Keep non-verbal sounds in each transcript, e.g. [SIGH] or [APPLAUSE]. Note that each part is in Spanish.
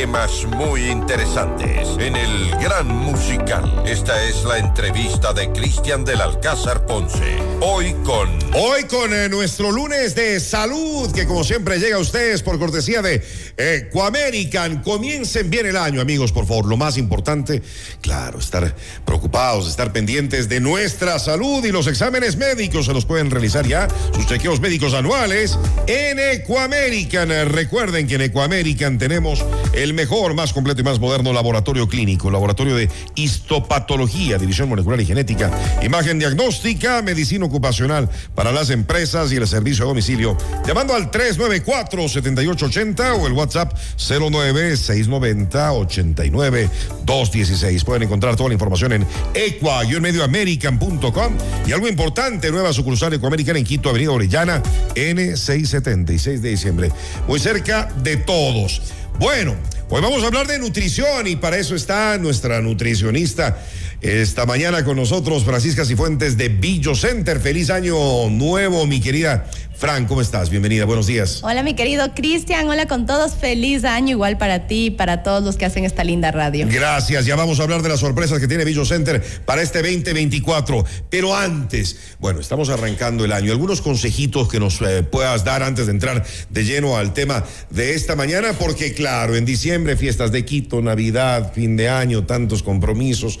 temas muy interesantes en el Gran Musical. Esta es la entrevista de Cristian del Alcázar Ponce. Hoy con... Hoy con eh, nuestro lunes de salud, que como siempre llega a ustedes por cortesía de Ecoamerican. Comiencen bien el año, amigos, por favor. Lo más importante, claro, estar preocupados, estar pendientes de nuestra salud y los exámenes médicos se los pueden realizar ya, sus chequeos médicos anuales en Ecoamerican. Recuerden que en Ecoamerican tenemos mejor, más completo y más moderno laboratorio clínico, laboratorio de histopatología, división molecular y genética, imagen diagnóstica, medicina ocupacional para las empresas y el servicio a domicilio, llamando al 394-7880 o el WhatsApp 09690-89-216. Pueden encontrar toda la información en equa-medioamerican.com y algo importante, nueva sucursal Ecoamerican en Quito, Avenida Orellana, N676 de diciembre, muy cerca de todos. Bueno, hoy vamos a hablar de nutrición y para eso está nuestra nutricionista esta mañana con nosotros, Francisca Cifuentes de Billo Center. Feliz año nuevo, mi querida Fran, ¿cómo estás? Bienvenida, buenos días. Hola, mi querido Cristian, hola con todos, feliz año igual para ti y para todos los que hacen esta linda radio. Gracias, ya vamos a hablar de las sorpresas que tiene Billo Center para este 2024. Pero antes, bueno, estamos arrancando el año. Algunos consejitos que nos eh, puedas dar antes de entrar de lleno al tema de esta mañana, porque claro, en diciembre, fiestas de Quito, Navidad, fin de año, tantos compromisos,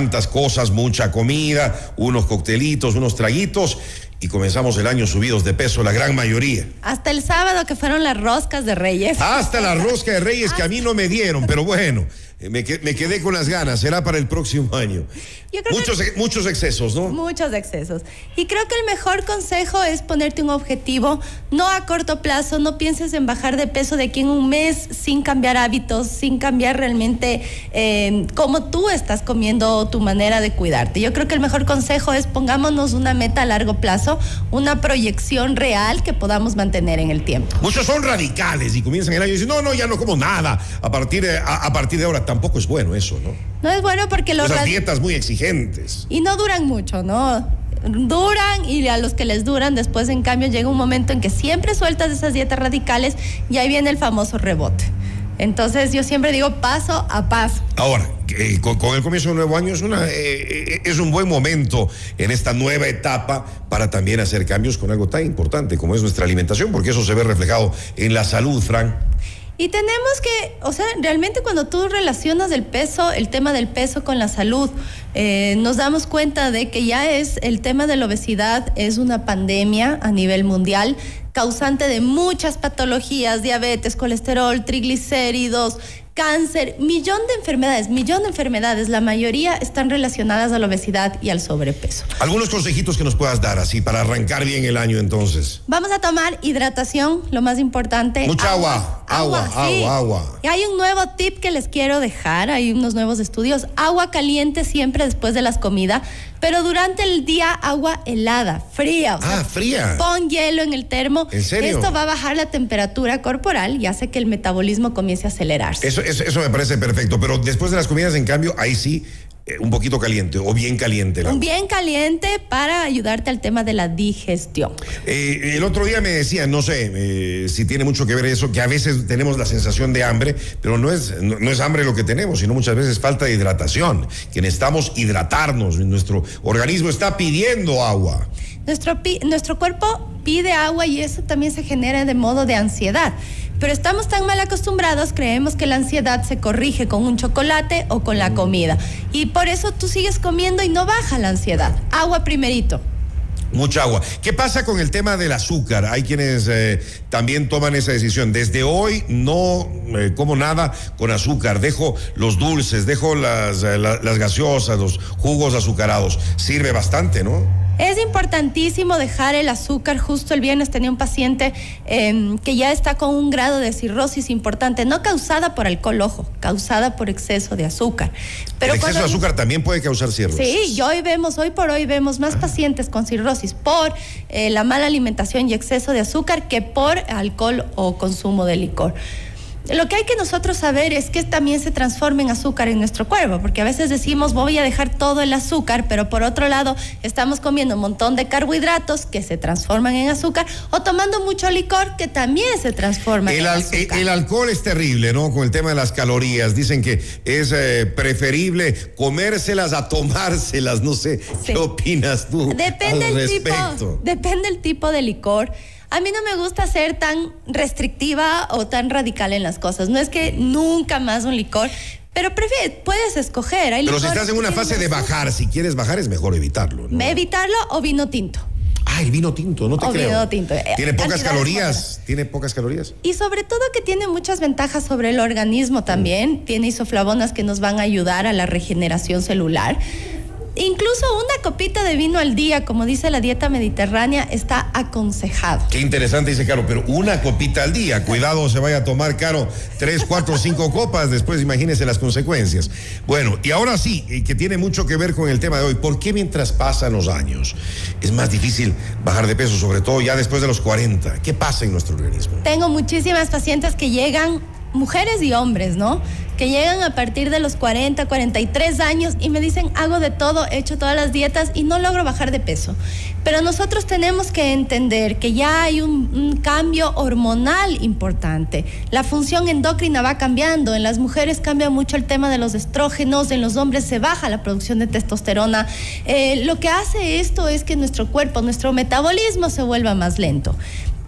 tantas cosas, mucha comida, unos coctelitos, unos traguitos y comenzamos el año subidos de peso, la gran mayoría. Hasta el sábado que fueron las roscas de Reyes. Hasta la rosca de Reyes que a mí no me dieron, pero bueno, me, quedé con las ganas, será para el próximo [LAUGHS] año. muchos, muchos excesos, ¿no? Muchos excesos. Y creo que el mejor consejo es ponerte un objetivo, no a corto plazo, no pienses en bajar de peso de aquí en un mes sin cambiar hábitos, sin cambiar realmente eh, cómo tú estás comiendo tu manera de cuidarte. Yo creo que el mejor consejo es pongámonos una meta a largo plazo, una proyección real que podamos mantener en el tiempo. Muchos son radicales y comienzan el año y dicen, no, no, ya no como nada a partir de, a partir de ahora tampoco es bueno eso, ¿no? No es bueno porque los... Las dietas muy exigentes. Y no duran mucho, ¿no? duran y a los que les duran, después en cambio llega un momento en que siempre sueltas esas dietas radicales y ahí viene el famoso rebote. Entonces yo siempre digo paso a paso. Ahora, eh, con, el comienzo del nuevo año es, una, eh, eh, es un buen momento en esta nueva etapa para también hacer cambios con algo tan importante como es nuestra alimentación, porque eso se ve reflejado en la salud, Frank. Y tenemos que, o sea, realmente cuando tú relacionas el peso, el tema del peso con la salud, eh, nos damos cuenta de que ya es el tema de la obesidad, es una pandemia a nivel mundial causante de muchas patologías, diabetes, colesterol, triglicéridos, cáncer, millón de enfermedades, millón de enfermedades, la mayoría están relacionadas a la obesidad y al sobrepeso. Algunos consejitos que nos puedas dar así para arrancar bien el año entonces. Vamos a tomar hidratación, lo más importante. Mucha agua, agua, agua, agua. Y hay un nuevo tip que les quiero dejar, hay unos nuevos estudios, agua caliente siempre después de las comidas, pero durante el día agua helada, fría. ah, fría. Pon hielo en el termo. ¿En serio? Esto va a bajar la temperatura corporal y hace que el metabolismo comience a acelerarse. Eso, eso, me parece perfecto, pero después de las comidas, en cambio, ahí sí un poquito caliente o bien caliente. Un bien caliente para ayudarte al tema de la digestión. Eh, el otro día me decía, no sé eh, si tiene mucho que ver eso, que a veces tenemos la sensación de hambre, pero no es, no, es hambre lo que tenemos, sino muchas veces falta de hidratación, que necesitamos hidratarnos, nuestro organismo está pidiendo agua. Nuestro, nuestro cuerpo pide agua y eso también se genera de modo de ansiedad. Pero estamos tan mal acostumbrados, creemos que la ansiedad se corrige con un chocolate o con la comida. Y por eso tú sigues comiendo y no baja la ansiedad. Agua primerito. Mucha agua. ¿Qué pasa con el tema del azúcar? Hay quienes eh, también toman esa decisión. Desde hoy no eh, como nada con azúcar. Dejo los dulces, dejo las, eh, las gaseosas, los jugos azucarados. Sirve bastante, ¿no? Es importantísimo dejar el azúcar. Justo el viernes tenía un paciente em, que ya está con un grado de cirrosis importante, no causada por alcohol, ojo, causada por exceso de azúcar. Pero el exceso de azúcar también puede causar cirrosis. Sí, y hoy vemos, hoy por hoy vemos más pacientes con cirrosis por eh, la mala alimentación y exceso de azúcar que por alcohol o consumo de licor. Lo que hay que nosotros saber es que también se transforma en azúcar en nuestro cuerpo, porque a veces decimos voy a dejar todo el azúcar, pero por otro lado estamos comiendo un montón de carbohidratos que se transforman en azúcar o tomando mucho licor que también se transforma el en azúcar. El, alcohol es terrible, ¿no? Con el tema de las calorías. Dicen que es eh, preferible comérselas a tomárselas. No sé, ¿qué opinas tú depende al el respecto? Tipo, depende el tipo de licor. A mí no me gusta ser tan restrictiva o tan radical en las cosas. No es que nunca más un licor, pero prefieres, puedes escoger. Hay pero si estás en una fase de tiene bajar, si quieres bajar es mejor evitarlo. ¿no? Evitarlo o vino tinto. Ah, el vino tinto, no te O creo. vino tinto. Tiene Eh, pocas cantidades calorías. Tiene pocas calorías. Y sobre todo que tiene muchas ventajas sobre el organismo también. Tiene isoflavonas que nos van a ayudar a la regeneración celular. Incluso una copita de vino al día, como dice la dieta mediterránea, está aconsejado. Qué interesante, dice Caro, pero una copita al día. Cuidado, se vaya a tomar, Caro, tres, cuatro, cinco copas. Después imagínese las consecuencias. Bueno, y ahora sí, y que tiene mucho que ver con el tema de hoy. ¿Por qué mientras pasan los años es más difícil bajar de peso, sobre todo ya después de los 40? ¿Qué pasa en nuestro organismo? Tengo muchísimas pacientes que llegan, mujeres y hombres, ¿no? Que llegan a partir de los 40, 43 años y me dicen, hago de todo, he hecho todas las dietas y no logro bajar de peso. Pero nosotros tenemos que entender que ya hay un, cambio hormonal importante. La función endocrina va cambiando. En las mujeres cambia mucho el tema de los estrógenos, en los hombres se baja la producción de testosterona. Eh, lo que hace esto es que nuestro cuerpo, nuestro metabolismo se vuelva más lento.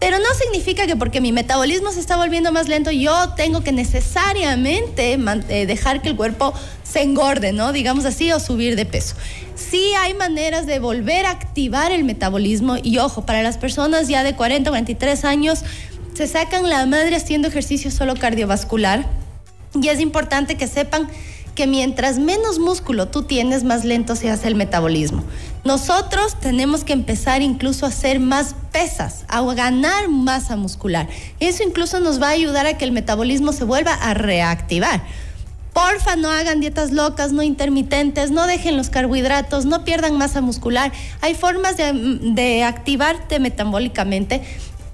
Pero no significa que porque mi metabolismo se está volviendo más lento, yo tengo que necesariamente eh, dejar que el cuerpo se engorde, ¿no? Digamos así, o subir de peso. Sí hay maneras de volver a activar el metabolismo y ojo, para las personas ya de 40 o 43 años, se sacan la madre haciendo ejercicio solo cardiovascular y es importante que sepan que mientras menos músculo tú tienes, más lento se hace el metabolismo. Nosotros tenemos que empezar incluso a hacer más pesas, a ganar masa muscular. Eso incluso nos va a ayudar a que el metabolismo se vuelva a reactivar. Porfa, no hagan dietas locas, no intermitentes, no dejen los carbohidratos, no pierdan masa muscular. Hay formas de, de activarte metabólicamente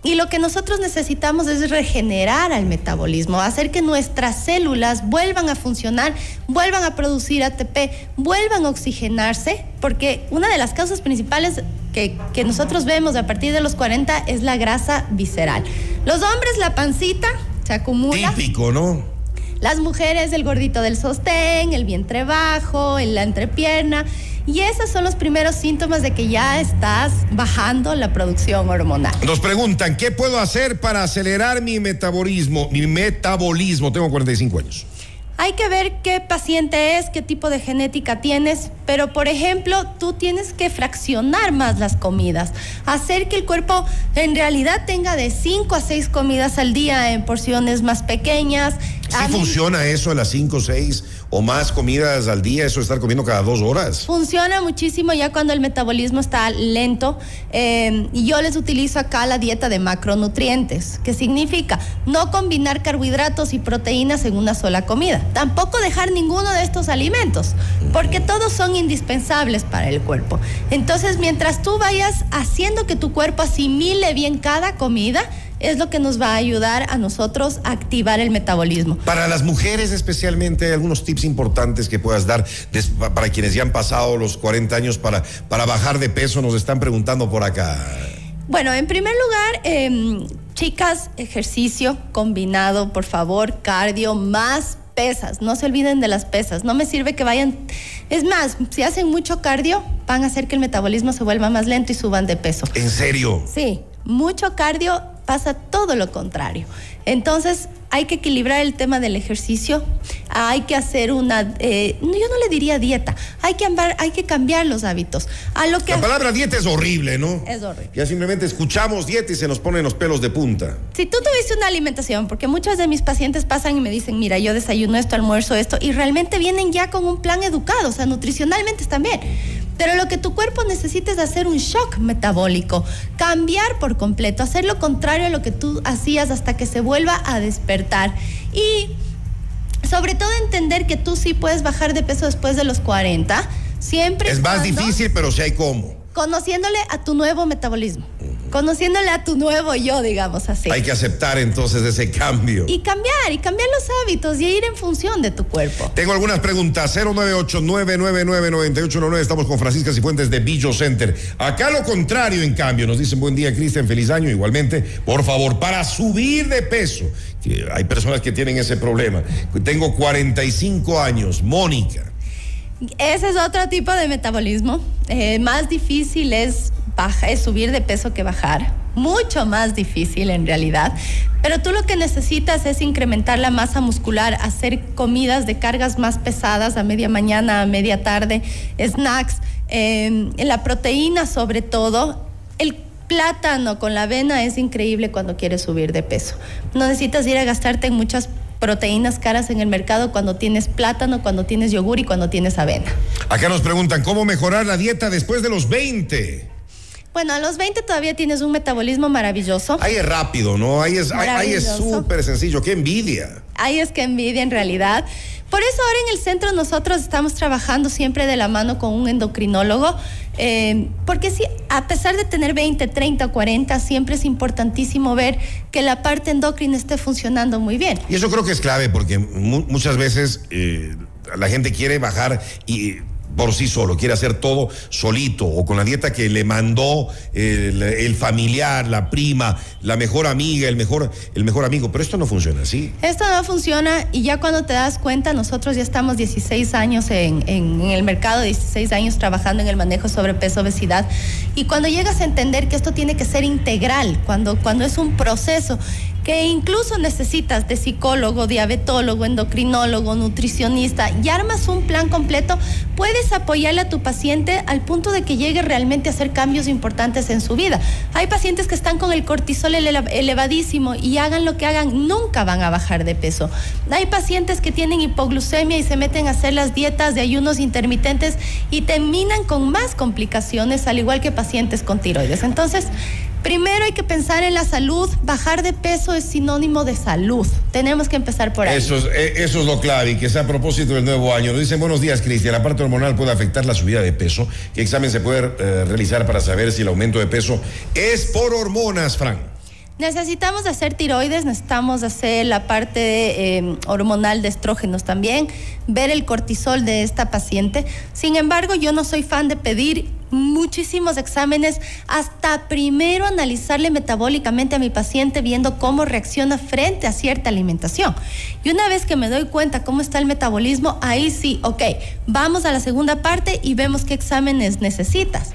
y lo que nosotros necesitamos es regenerar al metabolismo, hacer que nuestras células vuelvan a funcionar, vuelvan a producir ATP, vuelvan a oxigenarse, porque una de las causas principales que, que nosotros vemos a partir de los 40 es la grasa visceral. Los hombres, la pancita se acumula. Típico, ¿no? Las mujeres, el gordito del sostén, el vientre bajo, la entrepierna. Y esos son los primeros síntomas de que ya estás bajando la producción hormonal. Nos preguntan, ¿qué puedo hacer para acelerar mi metabolismo? Mi metabolismo, tengo 45 años. Hay que ver qué paciente es, qué tipo de genética tienes, pero por ejemplo, tú tienes que fraccionar más las comidas, hacer que el cuerpo en realidad tenga de 5 a 6 comidas al día en porciones más pequeñas. ¿Sí A mí- funciona eso a las 5, 6 o más comidas al día? Eso de estar comiendo cada dos horas. Funciona muchísimo ya cuando el metabolismo está lento. eh, y yo les utilizo acá la dieta de macronutrientes, que significa no combinar carbohidratos y proteínas en una sola comida. Tampoco dejar ninguno de estos alimentos, porque todos son indispensables para el cuerpo. Entonces, mientras tú vayas haciendo que tu cuerpo asimile bien cada comida, es lo que nos va a ayudar a nosotros a activar el metabolismo. Para las mujeres especialmente, ¿hay algunos tips importantes que puedas dar para quienes ya han pasado los 40 años para, para bajar de peso? Nos están preguntando por acá. Bueno, en primer lugar, eh, chicas, ejercicio combinado, por favor, cardio, más pesas. No se olviden de las pesas. No me sirve que vayan. Es más, si hacen mucho cardio, van a hacer que el metabolismo se vuelva más lento y suban de peso. ¿En serio? Sí, mucho cardio pasa todo lo contrario. Entonces, hay que equilibrar el tema del ejercicio, hay que hacer una, eh, yo no le diría dieta, hay que, ambar- hay que cambiar los hábitos. A lo que La palabra dieta es horrible, ¿no? Es horrible. Ya simplemente escuchamos dieta y se nos ponen los pelos de punta. Si tú tuviste una alimentación, porque muchas de mis pacientes pasan y me dicen, mira, yo desayuno esto, almuerzo esto, y realmente vienen ya con un plan educado, o sea, nutricionalmente están bien. Pero lo que tu cuerpo necesita es hacer un shock metabólico, cambiar por completo, hacer lo contrario a lo que tú hacías hasta que se vuelva a despertar. Y sobre todo entender que tú sí puedes bajar de peso después de los 40, siempre Es más difícil, pero sí hay cómo. conociéndole a tu nuevo metabolismo. Conociéndole a tu nuevo yo, digamos así. Hay que aceptar entonces ese cambio. Y cambiar, y cambiar los hábitos y ir en función de tu cuerpo. Tengo algunas preguntas. 098-999-9819. Estamos con Francisca Cifuentes de Billo Center. Acá lo contrario, en cambio, nos dicen buen día, Cristian, feliz año. Igualmente, por favor, para subir de peso, hay personas que tienen ese problema. Tengo 45 años, Mónica. Ese es otro tipo de metabolismo. Eh, más difícil es, subir de peso que bajar. Mucho más difícil en realidad. Pero tú lo que necesitas es incrementar la masa muscular, hacer comidas de cargas más pesadas a media mañana, a media tarde, snacks, eh, la proteína sobre todo. El plátano con la avena es increíble cuando quieres subir de peso. No necesitas ir a gastarte en muchas proteínas caras en el mercado cuando tienes plátano, cuando tienes yogur y cuando tienes avena. Acá nos preguntan cómo mejorar la dieta después de los 20. Bueno, a los 20 todavía tienes un metabolismo maravilloso. Ahí es rápido, ¿no? Ahí es ahí es súper sencillo. ¡Qué envidia! Ahí es que envidia en realidad. Por eso ahora en el centro nosotros estamos trabajando siempre de la mano con un endocrinólogo, eh, porque sí, a pesar de tener 20, 30, 40, siempre es importantísimo ver que la parte endocrina esté funcionando muy bien. Y eso creo que es clave, porque muchas veces eh, la gente quiere bajar y por sí solo, quiere hacer todo solito o con la dieta que le mandó el, familiar, la prima, la mejor amiga, el mejor, el mejor amigo. Pero esto no funciona así. Esto no funciona y ya cuando te das cuenta, nosotros ya estamos 16 años en, en, el mercado, 16 años trabajando en el manejo sobrepeso, obesidad. Y cuando llegas a entender que esto tiene que ser integral, cuando, cuando es un proceso que incluso necesitas de psicólogo, diabetólogo, endocrinólogo, nutricionista y armas un plan completo, puedes apoyarle a tu paciente al punto de que llegue realmente a hacer cambios importantes en su vida. Hay pacientes que están con el cortisol elevadísimo y hagan lo que hagan, nunca van a bajar de peso. Hay pacientes que tienen hipoglucemia y se meten a hacer las dietas de ayunos intermitentes y terminan con más complicaciones, al igual que pacientes con tiroides. Entonces, Primero hay que pensar en la salud. Bajar de peso es sinónimo de salud. Tenemos que empezar por ahí. Eso es, eh, eso es lo clave y que sea a propósito del nuevo año. Nos dicen buenos días, Cristian. La parte hormonal puede afectar la subida de peso. ¿Qué examen se puede eh, realizar para saber si el aumento de peso es por hormonas, Frank? Necesitamos hacer tiroides, necesitamos hacer la parte eh, hormonal de estrógenos también, ver el cortisol de esta paciente. Sin embargo, yo no soy fan de pedir muchísimos exámenes hasta primero analizarle metabólicamente a mi paciente viendo cómo reacciona frente a cierta alimentación. Y una vez que me doy cuenta cómo está el metabolismo, ahí sí, ok, vamos a la segunda parte y vemos qué exámenes necesitas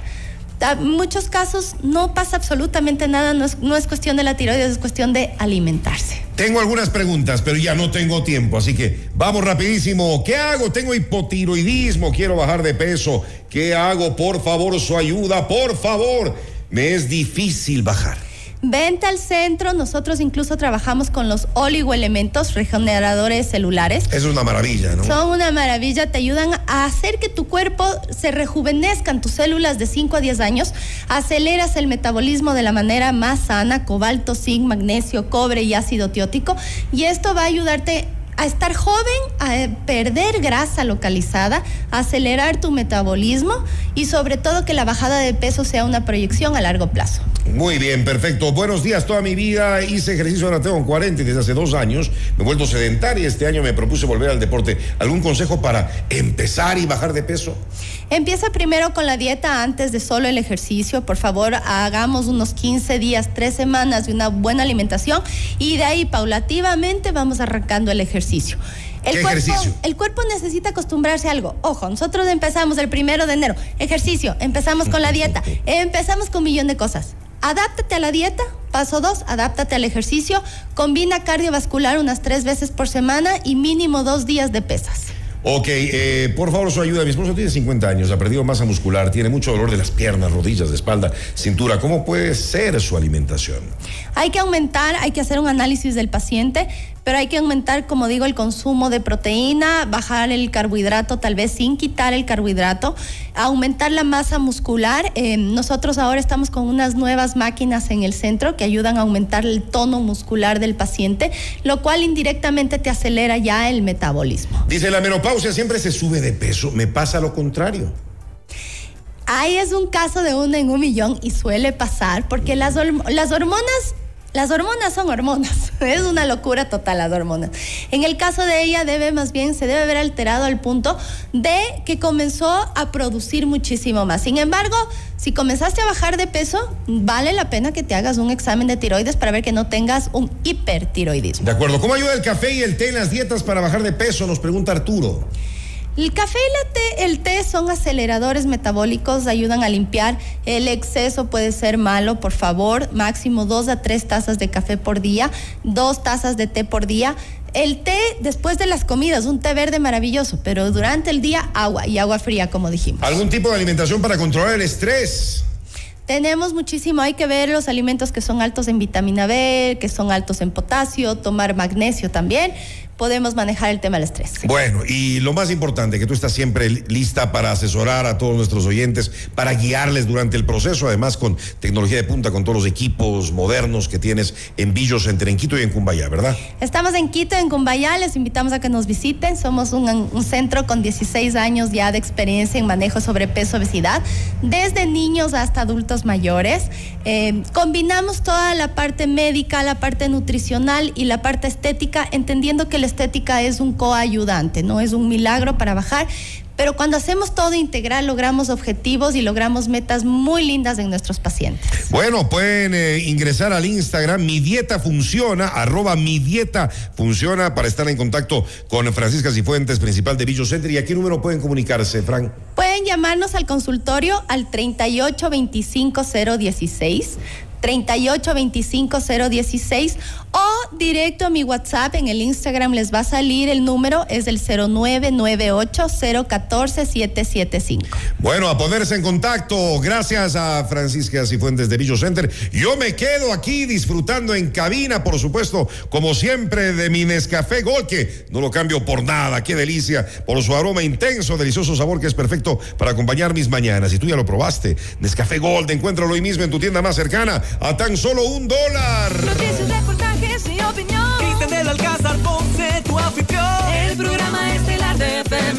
en muchos casos no pasa absolutamente nada, no es, no es cuestión de la tiroides, es cuestión de alimentarse. Tengo algunas preguntas, pero ya no tengo tiempo, así que vamos rapidísimo. ¿Qué hago? Tengo hipotiroidismo, quiero bajar de peso. ¿Qué hago? Por favor, su ayuda, por favor. Me es difícil bajar. Vente al centro, nosotros incluso trabajamos con los oligoelementos regeneradores celulares. Es una maravilla, ¿no? Son una maravilla, te ayudan a hacer que tu cuerpo se rejuvenezcan tus células de 5 a 10 años, aceleras el metabolismo de la manera más sana, cobalto, zinc, magnesio, cobre y ácido tiótico, y esto va a ayudarte a estar joven, a perder grasa localizada, a acelerar tu metabolismo y sobre todo que la bajada de peso sea una proyección a largo plazo. Muy bien, perfecto. Buenos días. Toda mi vida hice ejercicio, ahora tengo 40 y desde hace dos años me he vuelto sedentario y este año me propuse volver al deporte. ¿Algún consejo para empezar y bajar de peso? Empieza primero con la dieta antes de solo el ejercicio. Por favor, hagamos unos 15 días, tres semanas de una buena alimentación y de ahí paulativamente vamos arrancando el ejercicio. El ¿Qué cuerpo, ejercicio? El cuerpo necesita acostumbrarse a algo. Ojo, nosotros empezamos el primero de enero. Ejercicio, empezamos con la [LAUGHS] dieta, empezamos con un millón de cosas. Adáptate a la dieta. Paso dos, adáptate al ejercicio. Combina cardiovascular unas tres veces por semana y mínimo dos días de pesas. Ok, eh, por favor, su ayuda. Mi esposo tiene 50 años, ha perdido masa muscular, tiene mucho dolor de las piernas, rodillas, de espalda, cintura. ¿Cómo puede ser su alimentación? Hay que aumentar, hay que hacer un análisis del paciente, pero hay que aumentar, como digo, el consumo de proteína, bajar el carbohidrato, tal vez sin quitar el carbohidrato, aumentar la masa muscular. Eh, nosotros ahora estamos con unas nuevas máquinas en el centro que ayudan a aumentar el tono muscular del paciente, lo cual indirectamente te acelera ya el metabolismo. Dice la menopausia siempre se sube de peso, me pasa lo contrario. Ahí es un caso de uno en un millón y suele pasar porque las, las hormonas las hormonas son hormonas. [LAUGHS] Es una locura total las hormonas. En el caso de ella debe más bien se debe haber alterado al punto de que comenzó a producir muchísimo más. Sin embargo, si comenzaste a bajar de peso, vale la pena que te hagas un examen de tiroides para ver que no tengas un hipertiroidismo. De acuerdo. ¿Cómo ayuda el café y el té en las dietas para bajar de peso? Nos pregunta Arturo. El café y el té son aceleradores metabólicos, ayudan a limpiar. El exceso puede ser malo, por favor. Máximo dos a tres tazas de café por día, dos tazas de té por día. El té después de las comidas, un té verde maravilloso, pero durante el día agua y agua fría, como dijimos. ¿Algún tipo de alimentación para controlar el estrés? Tenemos muchísimo, hay que ver los alimentos que son altos en vitamina B, que son altos en potasio, tomar magnesio también podemos manejar el tema del estrés. Bueno, y lo más importante, que tú estás siempre lista para asesorar a todos nuestros oyentes, para guiarles durante el proceso, además con tecnología de punta, con todos los equipos modernos que tienes en Billo Center, en Quito y en Cumbayá, ¿verdad? Estamos en Quito, en Cumbayá, les invitamos a que nos visiten. Somos un, centro con 16 años ya de experiencia en manejo sobrepeso, obesidad, desde niños hasta adultos mayores. Eh, combinamos toda la parte médica, la parte nutricional y la parte estética, entendiendo que la estética es un coayudante, no es un milagro para bajar, pero cuando hacemos todo integral logramos objetivos y logramos metas muy lindas en nuestros pacientes. Bueno, pueden eh, ingresar al Instagram, mi dieta funciona, arroba mi dieta funciona para estar en contacto con Francisca Cifuentes, principal de Billo Center. ¿Y a qué número pueden comunicarse, Frank? Pueden llamarnos al consultorio al 3825016 3825016 o directo a mi WhatsApp en el Instagram les va a salir el número es el 0998014775. Bueno, a ponerse en contacto. Gracias a Francisca Cifuentes de Billo Center. Yo me quedo aquí disfrutando en cabina, por supuesto, como siempre de mi Nescafé Gol que no lo cambio por nada. Qué delicia por su aroma intenso, delicioso sabor que es perfecto para acompañar mis mañanas. Y tú ya lo probaste. Nescafé Gold, encuéntralo hoy mismo en tu tienda más cercana a tan solo un dólar.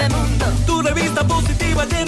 este mundo. Tu revista positiva llena